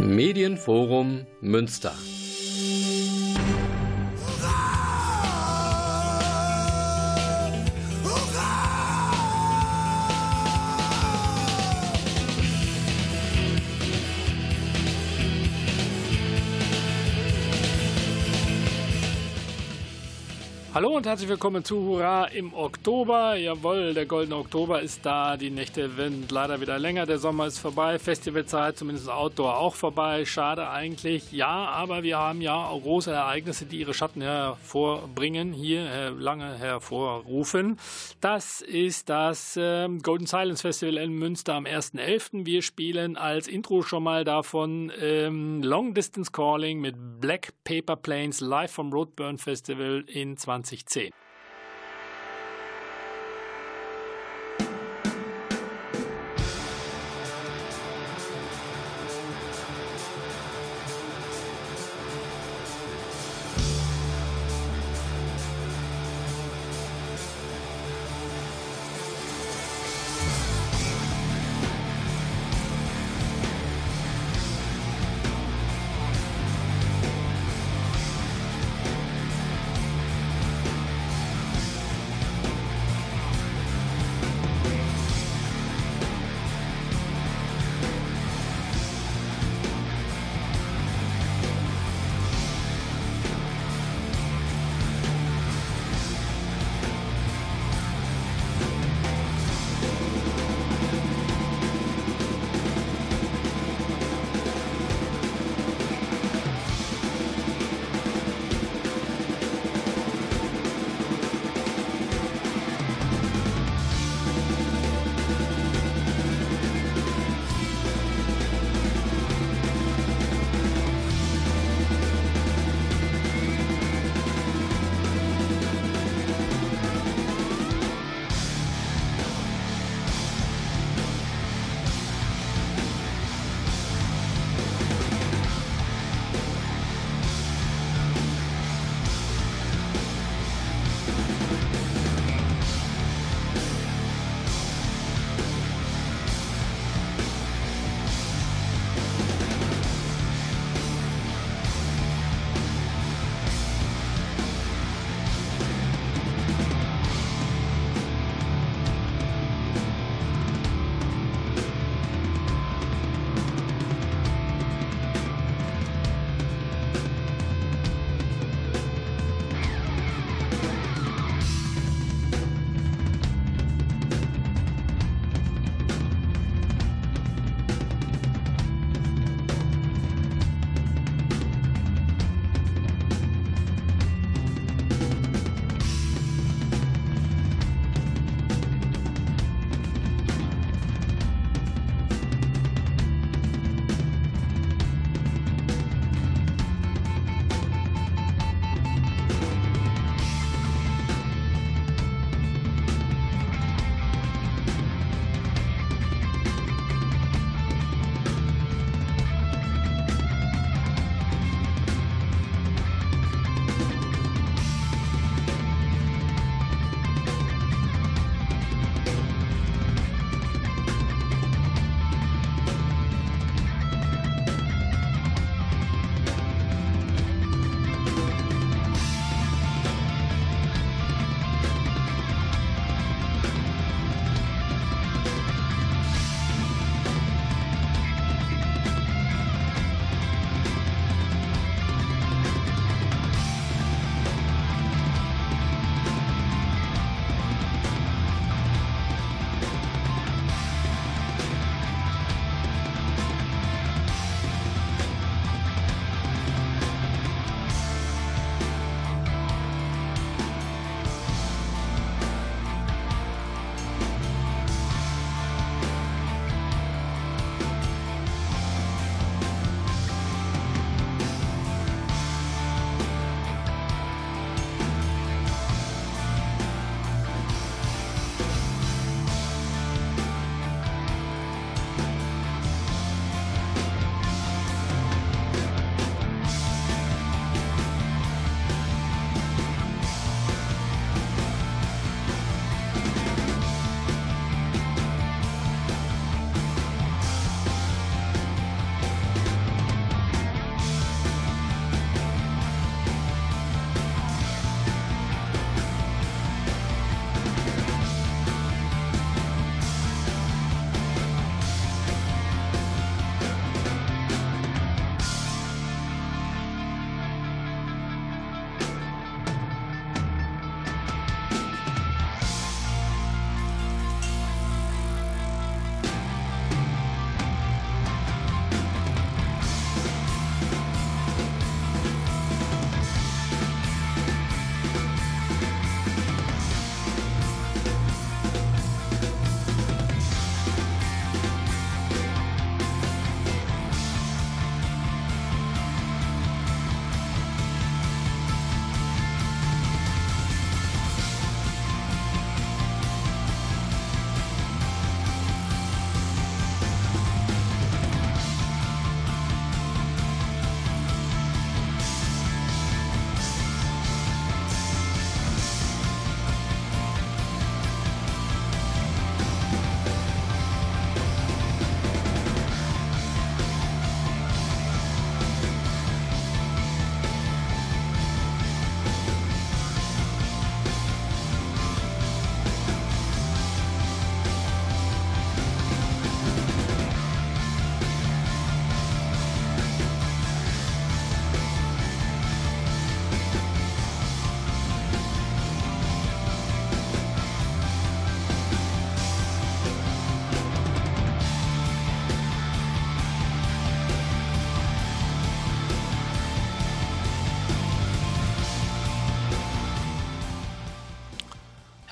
Medienforum Münster. Hallo und herzlich willkommen zu Hurra im Oktober. Jawohl, der goldene Oktober ist da. Die Nächte werden leider wieder länger. Der Sommer ist vorbei. Festivalzeit, zumindest Outdoor, auch vorbei. Schade eigentlich. Ja, aber wir haben ja auch große Ereignisse, die ihre Schatten hervorbringen, hier äh, lange hervorrufen. Das ist das äh, Golden Silence Festival in Münster am 1.11. Wir spielen als Intro schon mal davon ähm, Long Distance Calling mit Black Paper Planes live vom Roadburn Festival in 20 2010.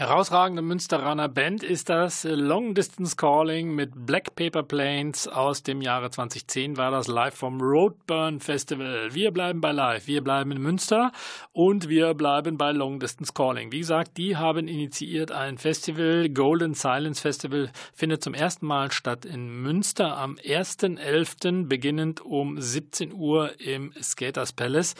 Herausragende Münsteraner Band ist das Long Distance Calling mit Black Paper Planes aus dem Jahre 2010 war das live vom Roadburn Festival. Wir bleiben bei live, wir bleiben in Münster und wir bleiben bei Long Distance Calling. Wie gesagt, die haben initiiert ein Festival, Golden Silence Festival, findet zum ersten Mal statt in Münster am 1.11. beginnend um 17 Uhr im Skaters Palace.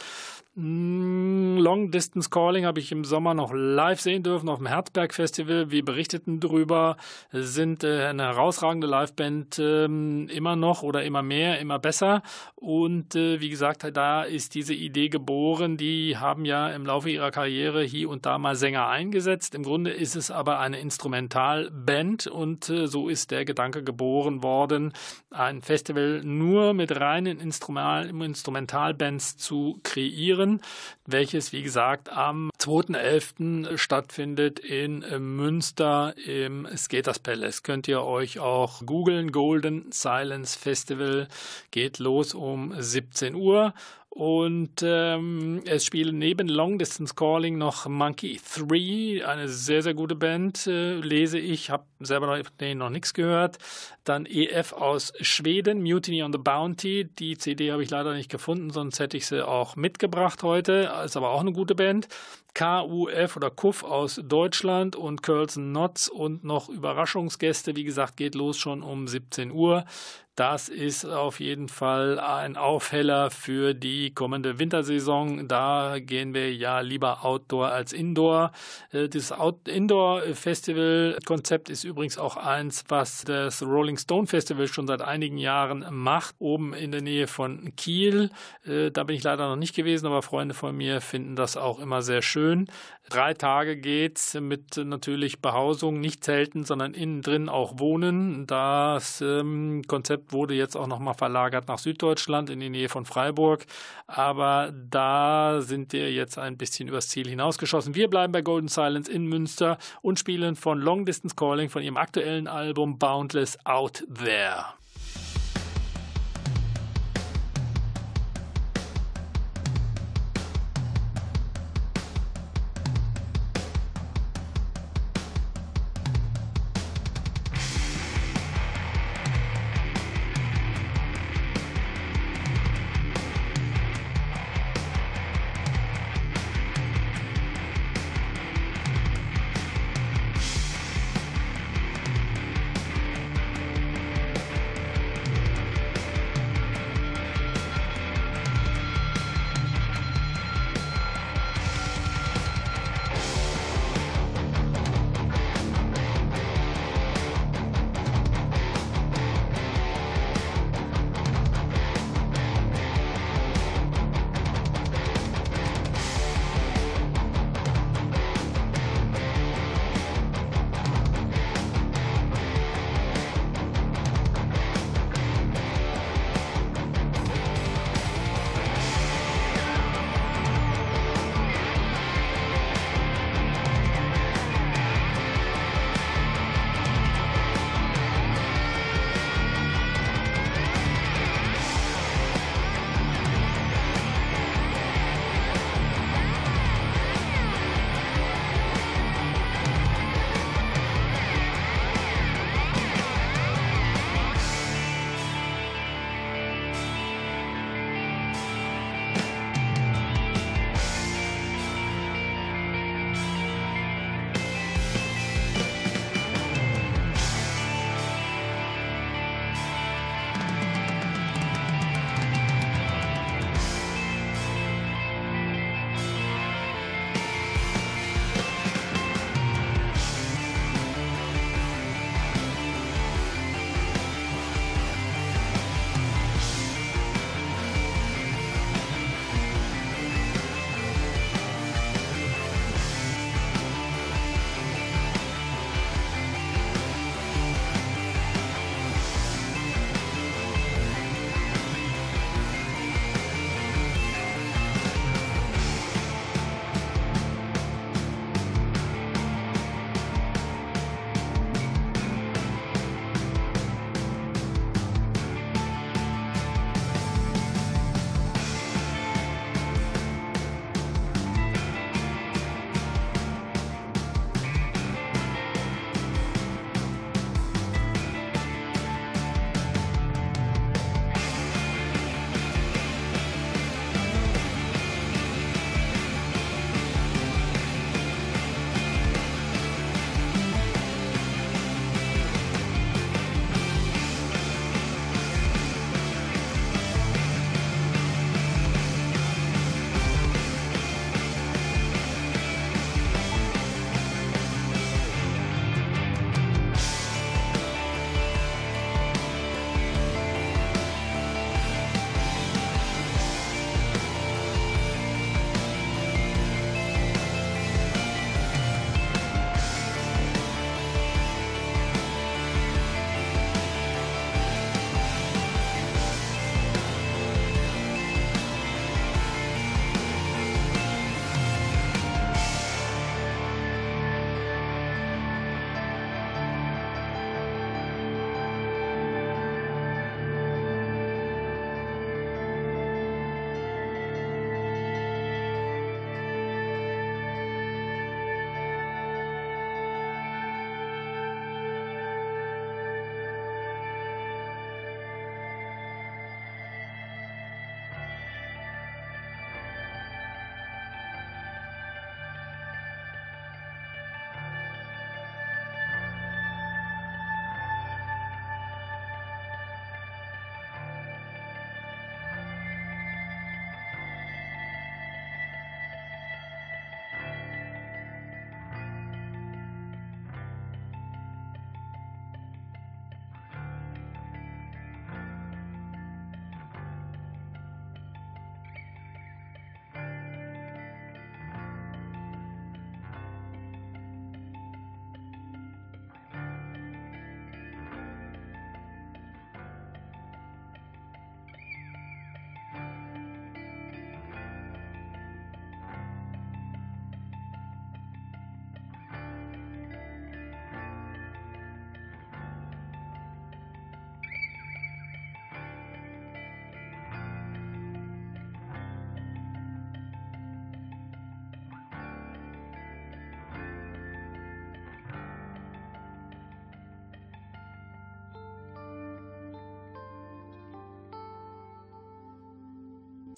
Mm, Long Distance Calling habe ich im Sommer noch live sehen dürfen auf dem Herzberg Festival. Wir berichteten darüber, sind äh, eine herausragende Liveband ähm, immer noch oder immer mehr, immer besser. Und äh, wie gesagt, da ist diese Idee geboren. Die haben ja im Laufe ihrer Karriere hier und da mal Sänger eingesetzt. Im Grunde ist es aber eine Instrumentalband und äh, so ist der Gedanke geboren worden, ein Festival nur mit reinen Instrumental Instrumentalbands zu kreieren Turnieren, welches, wie gesagt, am 2.11. stattfindet in Münster im Skaters Palace. Könnt ihr euch auch googeln. Golden Silence Festival geht los um 17 Uhr und ähm, es spielen neben Long Distance Calling noch Monkey 3, eine sehr, sehr gute Band, äh, lese ich, habe selber noch, nee, noch nichts gehört. Dann EF aus Schweden, Mutiny on the Bounty. Die CD habe ich leider nicht gefunden, sonst hätte ich sie auch mitgebracht heute. Ist aber auch eine gute Band. KUF oder KUF aus Deutschland und Curls Knots und noch Überraschungsgäste. Wie gesagt, geht los schon um 17 Uhr. Das ist auf jeden Fall ein Aufheller für die kommende Wintersaison. Da gehen wir ja lieber Outdoor als Indoor. Äh, das Indoor-Festival-Konzept ist übrigens auch eins, was das Rolling Stone Festival schon seit einigen Jahren macht, oben in der Nähe von Kiel. Äh, da bin ich leider noch nicht gewesen, aber Freunde von mir finden das auch immer sehr schön. Drei Tage geht's mit natürlich Behausung, nicht Zelten, sondern innen drin auch Wohnen. Das ähm, Konzept wurde jetzt auch nochmal verlagert nach Süddeutschland in die Nähe von Freiburg. Aber da sind wir jetzt ein bisschen übers Ziel hinausgeschossen. Wir bleiben bei Golden Silence in Münster und spielen von Long Distance Calling von ihrem aktuellen Album Boundless Out There.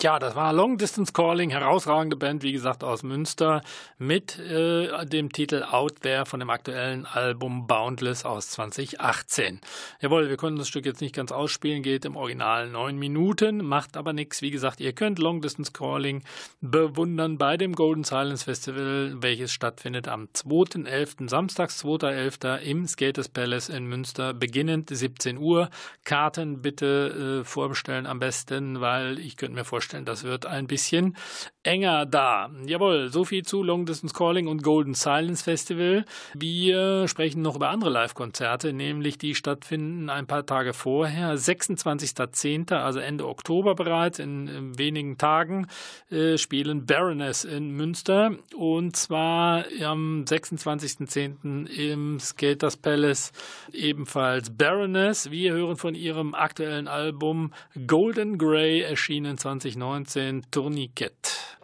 Ja, das war Long Distance Calling, herausragende Band, wie gesagt, aus Münster, mit äh, dem Titel Out There von dem aktuellen Album Boundless aus 2018. Jawohl, wir konnten das Stück jetzt nicht ganz ausspielen, geht im Original neun Minuten, macht aber nichts. Wie gesagt, ihr könnt Long Distance Calling bewundern bei dem Golden Silence Festival, welches stattfindet am 2.11., samstags 2.11. im Skaters Palace in Münster, beginnend 17 Uhr. Karten bitte äh, vorbestellen am besten, weil ich könnte mir vorstellen, vorstellen, das wird ein bisschen enger da. Jawohl, so viel zu Long Distance Calling und Golden Silence Festival. Wir sprechen noch über andere Live-Konzerte, nämlich die stattfinden ein paar Tage vorher, 26.10., also Ende Oktober bereits, in, in wenigen Tagen, äh, spielen Baroness in Münster und zwar am 26.10. im Skaters Palace ebenfalls Baroness. Wir hören von ihrem aktuellen Album Golden Grey, erschienen 2019. 2019 Tourniquet.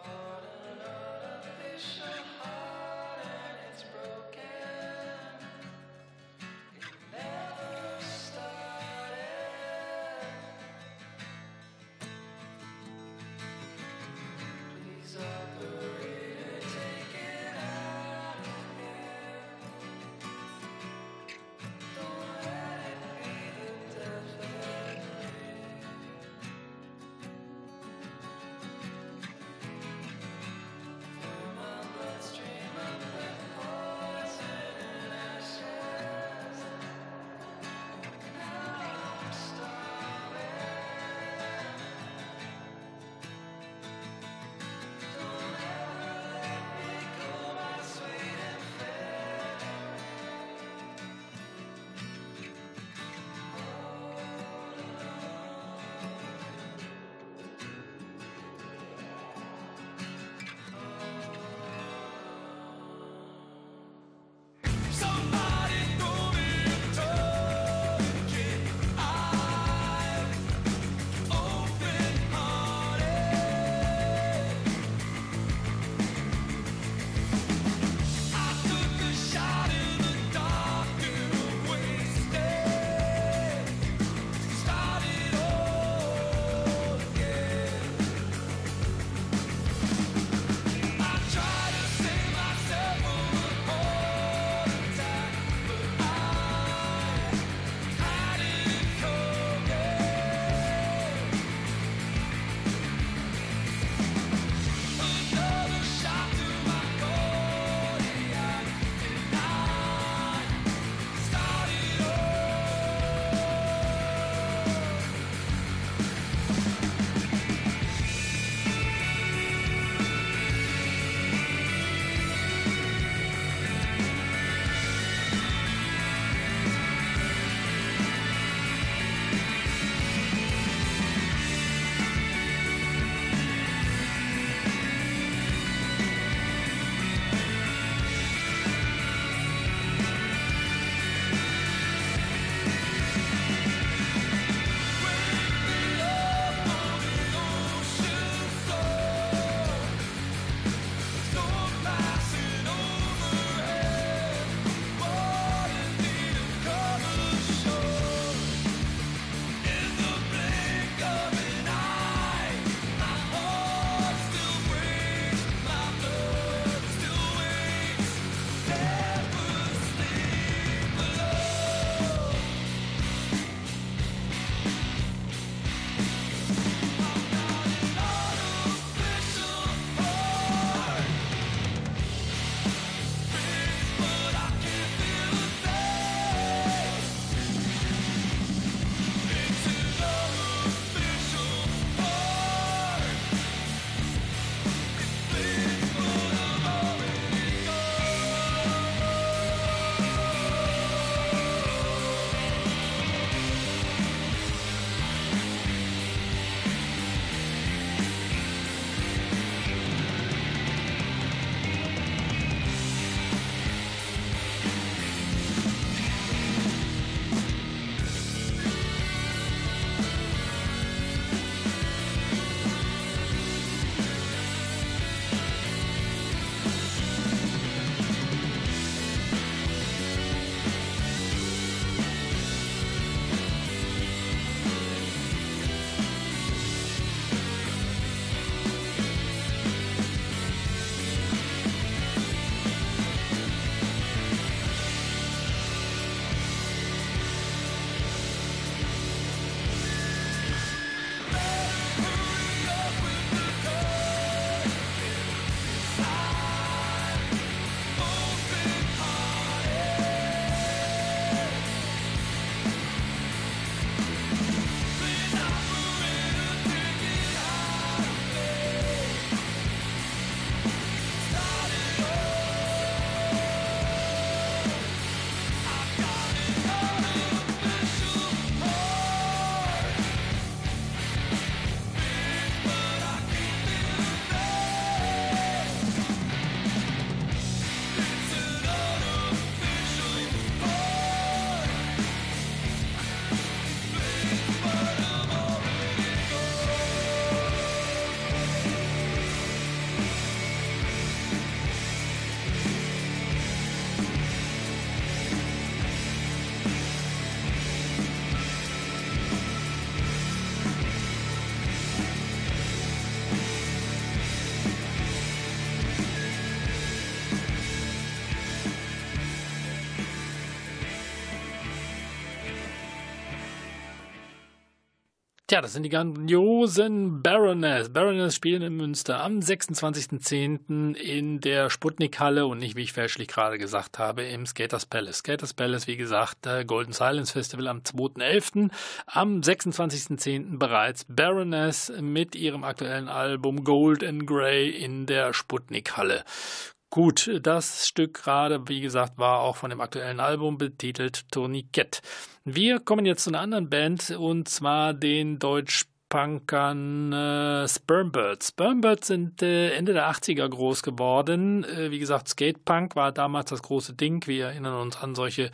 Ja, das sind die grandiosen Baroness. Baroness spielen in Münster am 26.10. in der Sputnik-Halle und nicht, wie ich fälschlich gerade gesagt habe, im Skaters Palace. Skaters Palace, wie gesagt, Golden Silence Festival am 2.11. Am 26.10. bereits Baroness mit ihrem aktuellen Album Gold and Grey in der Sputnik-Halle. Gut, das Stück gerade, wie gesagt, war auch von dem aktuellen Album betitelt Tourniquet. Wir kommen jetzt zu einer anderen Band und zwar den Deutsch Punkern äh, Spermbirds. Spermbirds sind äh, Ende der 80er groß geworden. Äh, wie gesagt, Skatepunk war damals das große Ding. Wir erinnern uns an solche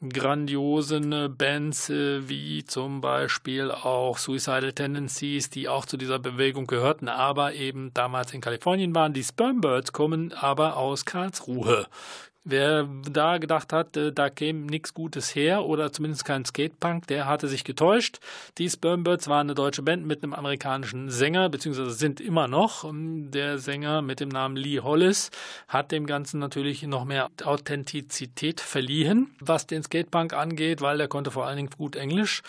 grandiosen Bands wie zum Beispiel auch Suicidal Tendencies, die auch zu dieser Bewegung gehörten, aber eben damals in Kalifornien waren. Die Spermbirds kommen aber aus Karlsruhe. Wer da gedacht hat, äh, da käme nichts Gutes her oder zumindest kein Skatepunk, der hatte sich getäuscht. Die Spermbirds waren eine deutsche Band mit einem amerikanischen Sänger, beziehungsweise sind immer noch. Ähm, der Sänger mit dem Namen Lee Hollis hat dem Ganzen natürlich noch mehr Authentizität verliehen, was den Skatepunk angeht, weil der konnte vor allen Dingen gut Englisch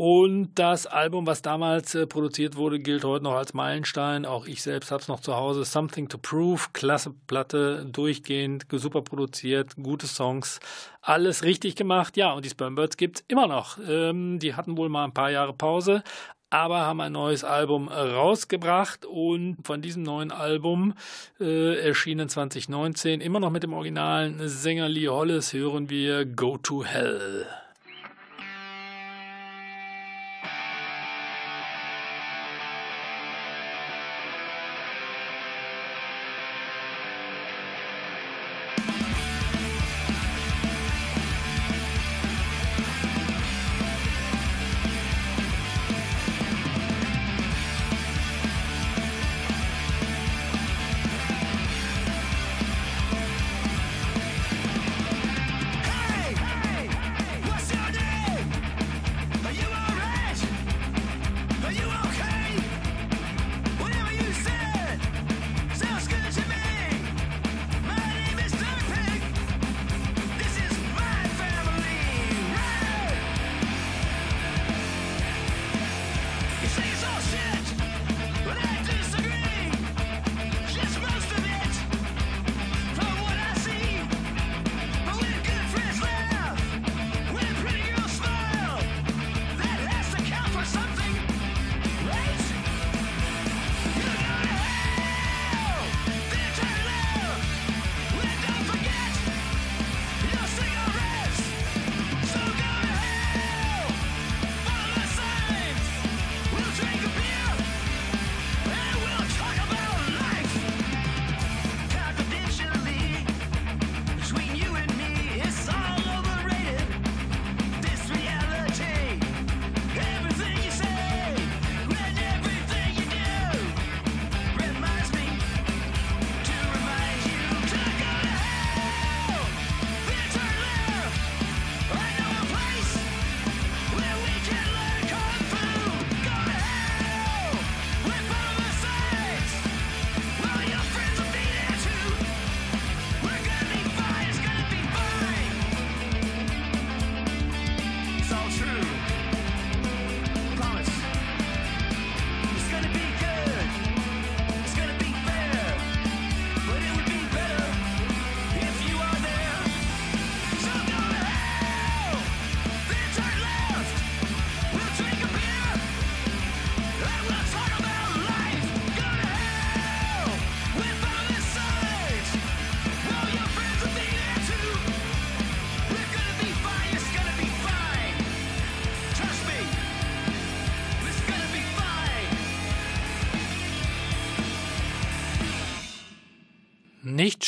und das Album, was damals äh, produziert wurde, gilt heute noch als Meilenstein. Auch ich selbst habe es noch zu Hause. Something to Prove, klasse Platte, durchgehend, super produziert, gute Songs, alles richtig gemacht. Ja, und die Spermbirds gibt's immer noch. Ähm, die hatten wohl mal ein paar Jahre Pause, aber haben ein neues Album rausgebracht und von diesem neuen Album äh, erschienen 2019 immer noch mit dem originalen Sänger Lee Hollis hören wir Go to Hell.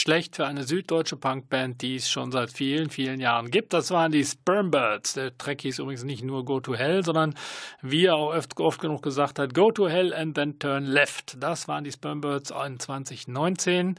Schlecht für eine süddeutsche Punkband, die es schon seit vielen, vielen Jahren gibt. Das waren die Spermbirds. Der Track hieß übrigens nicht nur Go to Hell, sondern wie er auch oft, oft genug gesagt hat, Go to Hell and then turn left. Das waren die Spermbirds in 2019.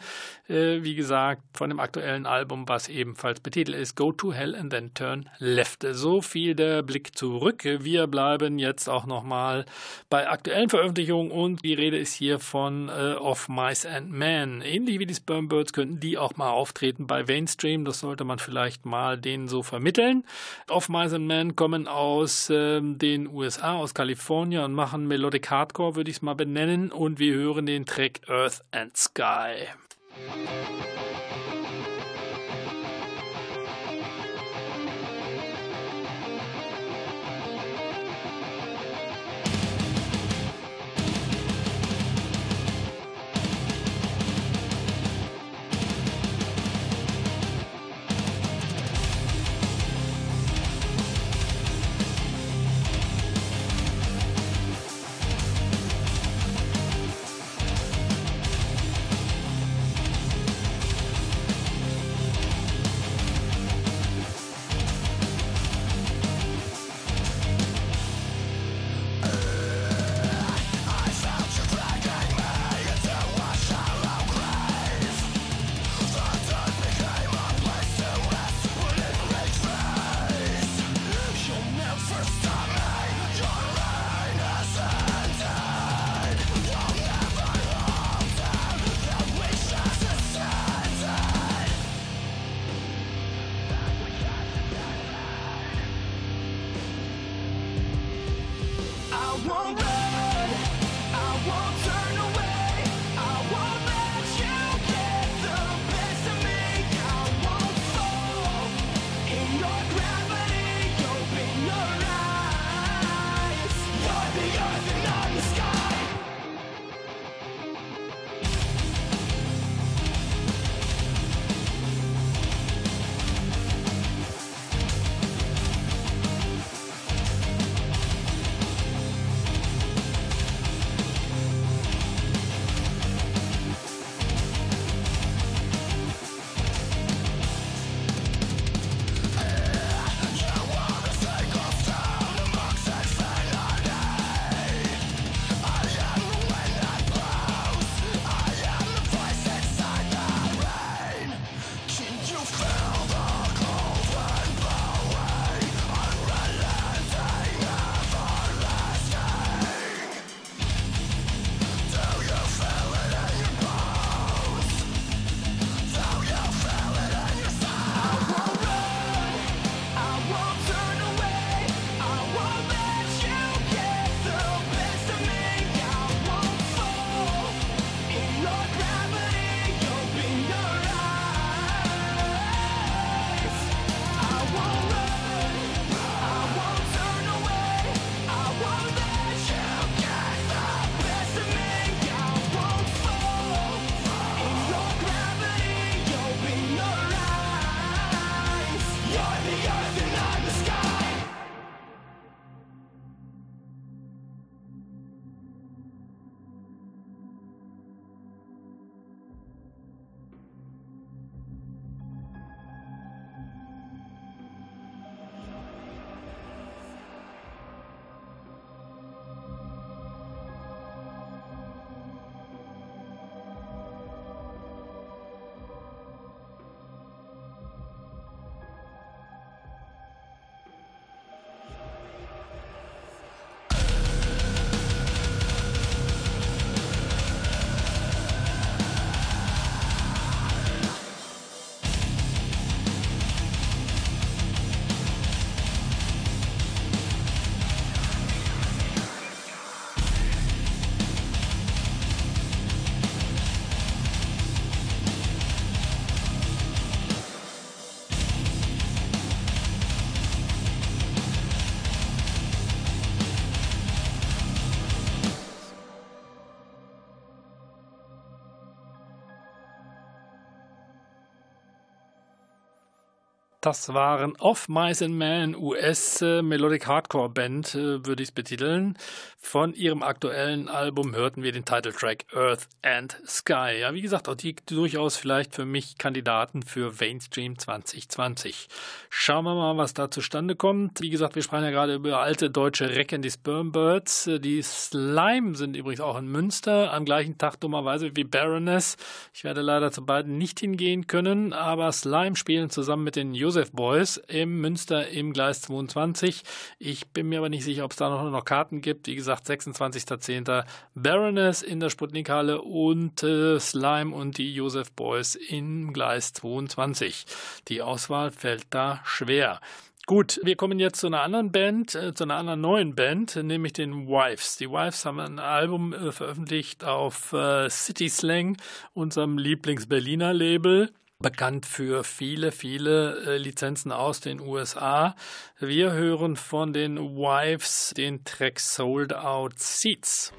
Äh, wie gesagt, von dem aktuellen Album, was ebenfalls betitelt ist, Go to Hell and then turn left. So viel der Blick zurück. Wir bleiben jetzt auch nochmal bei aktuellen Veröffentlichungen und die Rede ist hier von äh, Of Mice and Men. Ähnlich wie die Spermbirds Spermbirds, könnten die auch mal auftreten bei Mainstream. Das sollte man vielleicht mal denen so vermitteln. Off Mice and Men kommen aus äh, den USA, aus Kalifornien und machen Melodic Hardcore, würde ich es mal benennen. Und wir hören den Track Earth and Sky. Das waren Off Mice and Men, US äh, Melodic Hardcore Band, äh, würde ich es betiteln. Von ihrem aktuellen Album hörten wir den Titeltrack Earth and Sky. Ja, wie gesagt, auch die durchaus vielleicht für mich Kandidaten für Mainstream 2020. Schauen wir mal, was da zustande kommt. Wie gesagt, wir sprachen ja gerade über alte deutsche Recken, die Spermbirds. Die Slime sind übrigens auch in Münster, am gleichen Tag dummerweise wie Baroness. Ich werde leider zu beiden nicht hingehen können, aber Slime spielen zusammen mit den Joseph Boys im Münster im Gleis 22. Ich bin mir aber nicht sicher, ob es da noch, noch Karten gibt. Wie gesagt, 26.10. Baroness in der Sputnikhalle und äh, Slime und die Joseph Boys im Gleis 22. Die Auswahl fällt da schwer. Gut, wir kommen jetzt zu einer anderen Band, äh, zu einer anderen neuen Band, nämlich den Wives. Die Wives haben ein Album äh, veröffentlicht auf äh, City Slang, unserem Lieblings-Berliner Label bekannt für viele, viele äh, Lizenzen aus den USA. Wir hören von den Wives den Track Sold Out Seats.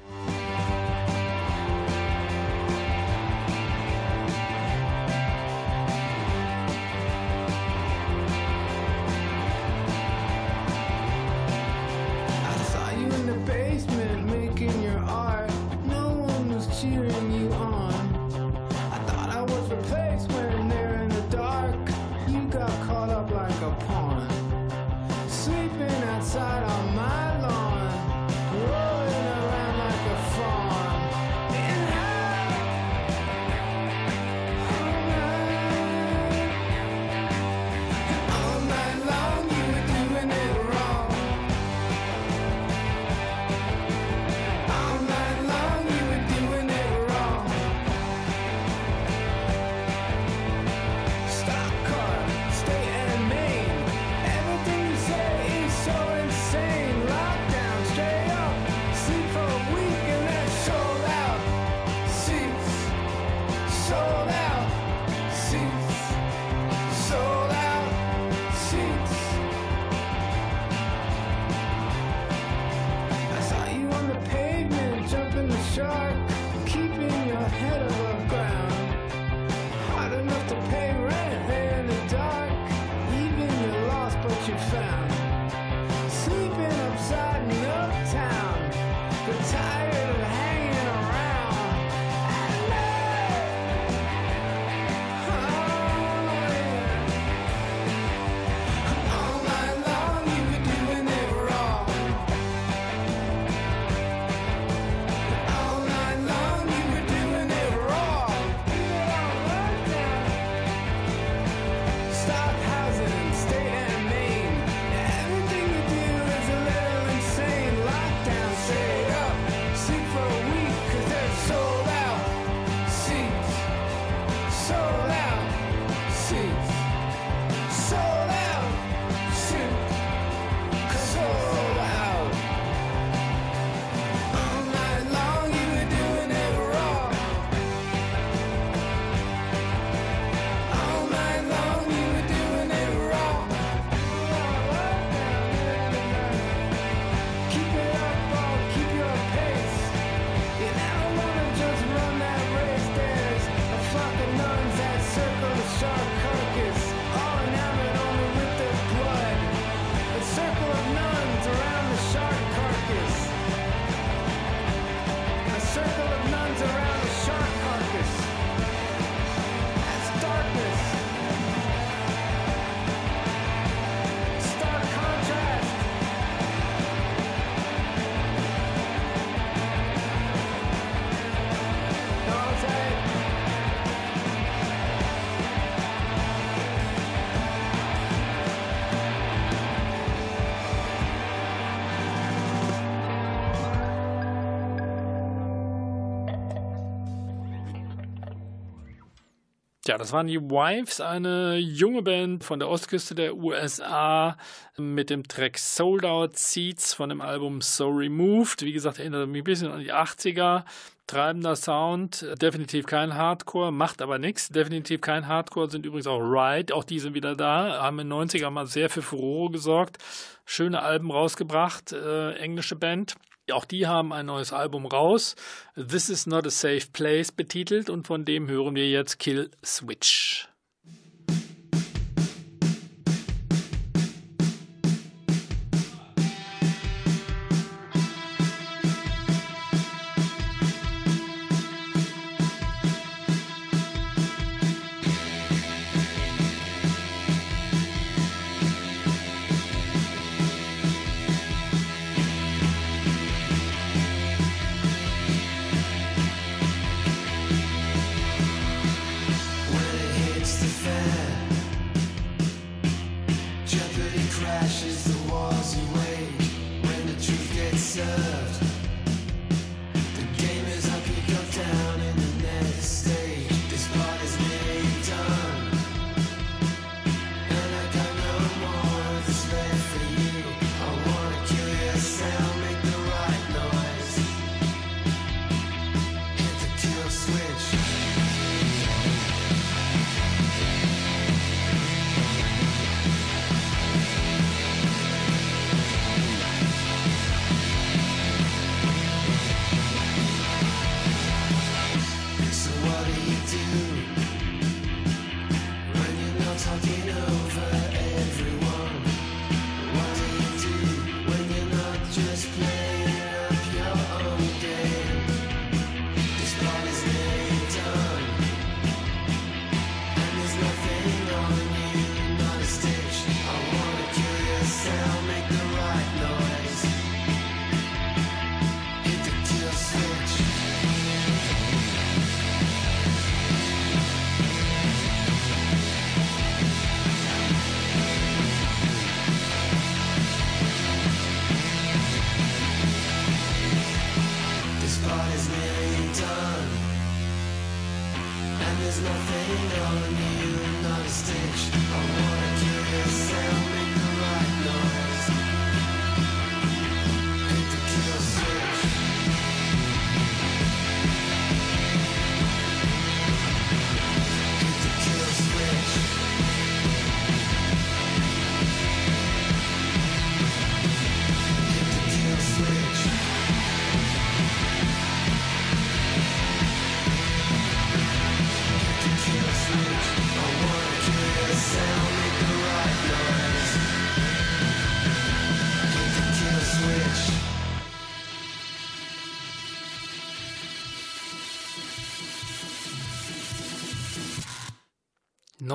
Ja, das waren die Wives, eine junge Band von der Ostküste der USA mit dem Track Sold Out Seats von dem Album So Removed. Wie gesagt, erinnert mich ein bisschen an die 80er. Treibender Sound, definitiv kein Hardcore, macht aber nichts. Definitiv kein Hardcore, sind übrigens auch Ride, auch die sind wieder da, haben in den 90er mal sehr für Furore gesorgt. Schöne Alben rausgebracht, äh, englische Band. Auch die haben ein neues Album raus, This is not a safe place betitelt und von dem hören wir jetzt Kill Switch.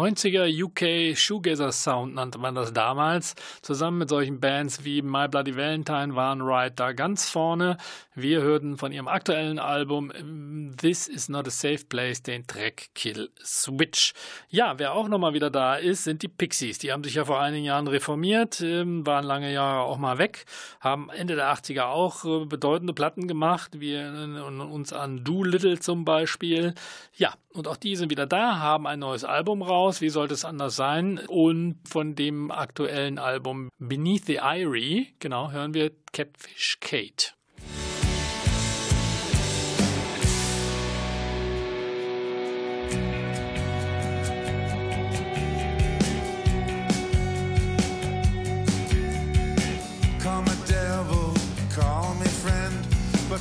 90er UK Shoegazer Sound nannte man das damals. Zusammen mit solchen Bands wie My Bloody Valentine waren Ride da ganz vorne. Wir hörten von ihrem aktuellen Album This is not a safe place den Track Kill Switch. Ja, wer auch nochmal wieder da ist, sind die Pixies. Die haben sich ja vor einigen Jahren reformiert, ähm, waren lange Jahre auch mal weg, haben Ende der 80er auch äh, bedeutende Platten gemacht. Wir erinnern uns an Doolittle zum Beispiel. Ja, und auch die sind wieder da, haben ein neues Album raus. Wie sollte es anders sein? Und von dem aktuellen Album Beneath the Eyrie, genau, hören wir Catfish Kate.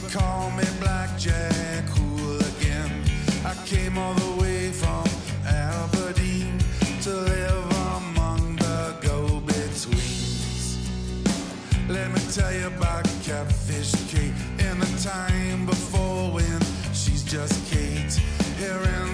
call me Blackjack came all the way from Aberdeen to live among the go-betweens. Let me tell you about Catfish Kate in the time before when she's just Kate here in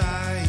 side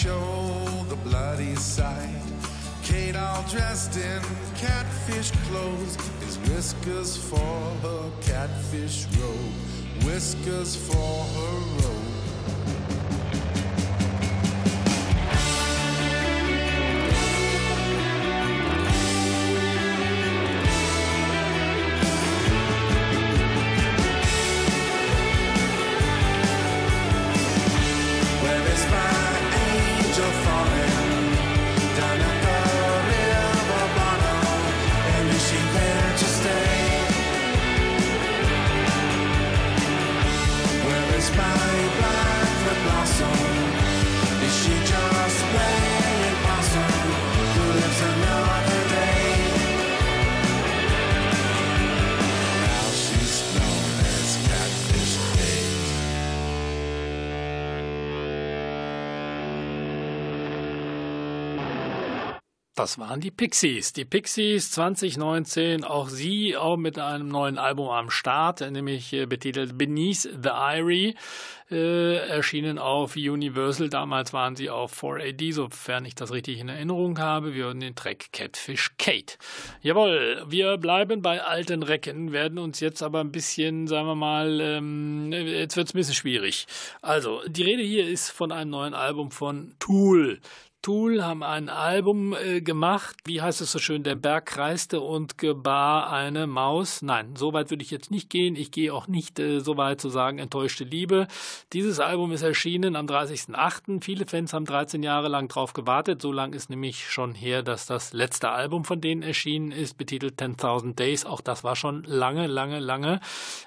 show the bloody sight. Kate, all dressed in catfish clothes, is whiskers for her catfish robe. Whiskers for her robe. Das waren die Pixies. Die Pixies 2019, auch sie auch mit einem neuen Album am Start, nämlich äh, betitelt Beneath the Irie, äh, erschienen auf Universal. Damals waren sie auf 4AD, sofern ich das richtig in Erinnerung habe. Wir hören den Track Catfish Kate. Jawohl, wir bleiben bei alten Recken, werden uns jetzt aber ein bisschen, sagen wir mal, ähm, jetzt wird es ein bisschen schwierig. Also, die Rede hier ist von einem neuen Album von Tool. Tool haben ein Album äh, gemacht, wie heißt es so schön, der Berg kreiste und gebar eine Maus. Nein, so weit würde ich jetzt nicht gehen. Ich gehe auch nicht äh, so weit zu sagen, enttäuschte Liebe. Dieses Album ist erschienen am 30.08. Viele Fans haben 13 Jahre lang drauf gewartet. So lang ist nämlich schon her, dass das letzte Album von denen erschienen ist, betitelt 10.000 Days. Auch das war schon lange, lange, lange,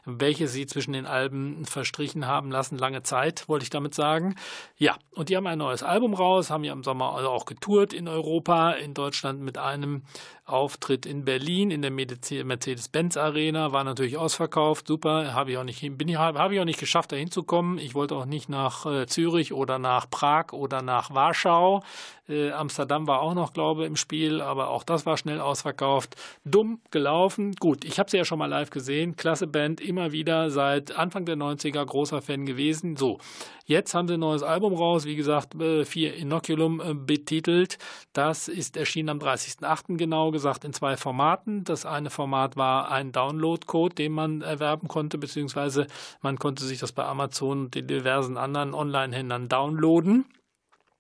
welche sie zwischen den Alben verstrichen haben lassen. Lange Zeit, wollte ich damit sagen. Ja, und die haben ein neues Album raus, haben ja im Sommer also auch getourt in Europa, in Deutschland mit einem Auftritt in Berlin in der Mercedes-Benz Arena war natürlich ausverkauft. Super, habe ich auch nicht bin ich habe ich auch nicht geschafft da hinzukommen. Ich wollte auch nicht nach äh, Zürich oder nach Prag oder nach Warschau. Äh, Amsterdam war auch noch, glaube ich, im Spiel, aber auch das war schnell ausverkauft. Dumm gelaufen. Gut, ich habe sie ja schon mal live gesehen. Klasse Band, immer wieder seit Anfang der 90er großer Fan gewesen. So, jetzt haben sie ein neues Album raus, wie gesagt, äh, vier Inoculum äh, betitelt. Das ist erschienen am 30.08. genau gesagt in zwei Formaten. Das eine Format war ein Download-Code, den man erwerben konnte, beziehungsweise man konnte sich das bei Amazon und den diversen anderen Online-Händlern downloaden.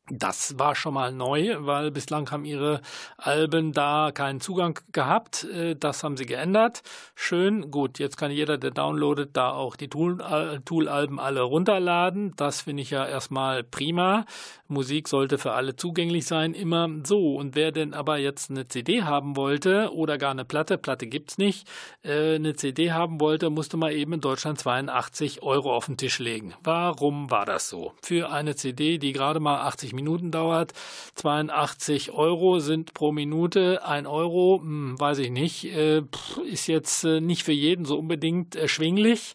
Das war schon mal neu, weil bislang haben ihre Alben da keinen Zugang gehabt. Äh, das haben sie geändert. Schön, gut, jetzt kann jeder, der downloadet, da auch die äh, Tool-Alben alle runterladen. Das finde ich ja erstmal prima. Musik sollte für alle zugänglich sein, immer so. Und wer denn aber jetzt eine CD haben wollte oder gar eine Platte, Platte gibt's nicht, äh, eine CD haben wollte, musste man eben in Deutschland 82 Euro auf den Tisch legen. Warum war das so? Für eine CD, die gerade mal 80 Minuten dauert, 82 Euro sind pro Minute, ein Euro, hm, weiß ich nicht, äh, ist jetzt äh, nicht für jeden so unbedingt erschwinglich.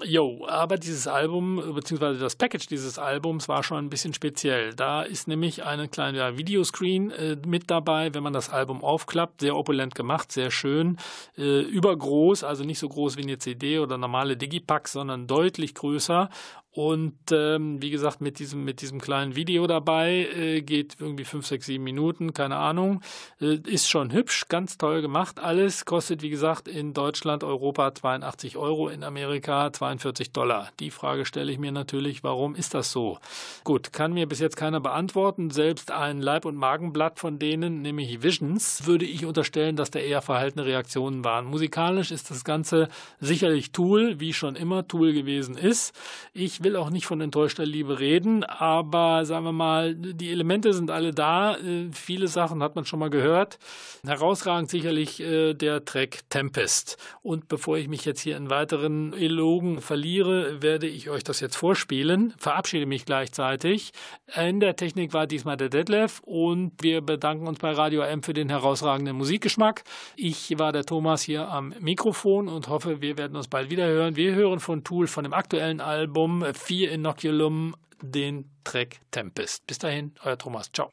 Jo, aber dieses Album, beziehungsweise das Package dieses Albums war schon ein bisschen speziell. Da ist nämlich ein kleiner Videoscreen äh, mit dabei, wenn man das Album aufklappt. Sehr opulent gemacht, sehr schön. Äh, übergroß, also nicht so groß wie eine CD oder normale Digipack, sondern deutlich größer. Und ähm, wie gesagt, mit diesem, mit diesem kleinen Video dabei äh, geht irgendwie 5, 6, 7 Minuten, keine Ahnung. Äh, ist schon hübsch, ganz toll gemacht. Alles kostet, wie gesagt, in Deutschland, Europa 82 Euro, in Amerika 42 Dollar. Die Frage stelle ich mir natürlich, warum ist das so? Gut, kann mir bis jetzt keiner beantworten. Selbst ein Leib- und Magenblatt von denen, nämlich Visions, würde ich unterstellen, dass da eher verhaltene Reaktionen waren. Musikalisch ist das Ganze sicherlich Tool, wie schon immer Tool gewesen ist. Ich will auch nicht von enttäuschter Liebe reden, aber sagen wir mal, die Elemente sind alle da. Äh, viele Sachen hat man schon mal gehört. Herausragend sicherlich äh, der Track Tempest. Und bevor ich mich jetzt hier in weiteren Elogen verliere, werde ich euch das jetzt vorspielen. Verabschiede mich gleichzeitig. In der Technik war diesmal der Detlef und wir bedanken uns bei Radio M für den herausragenden Musikgeschmack. Ich war der Thomas hier am Mikrofon und hoffe, wir werden uns bald wieder hören. Wir hören von Tool von dem aktuellen Album 4 Inoculum den Track Tempest. Bis dahin, euer Thomas. Ciao.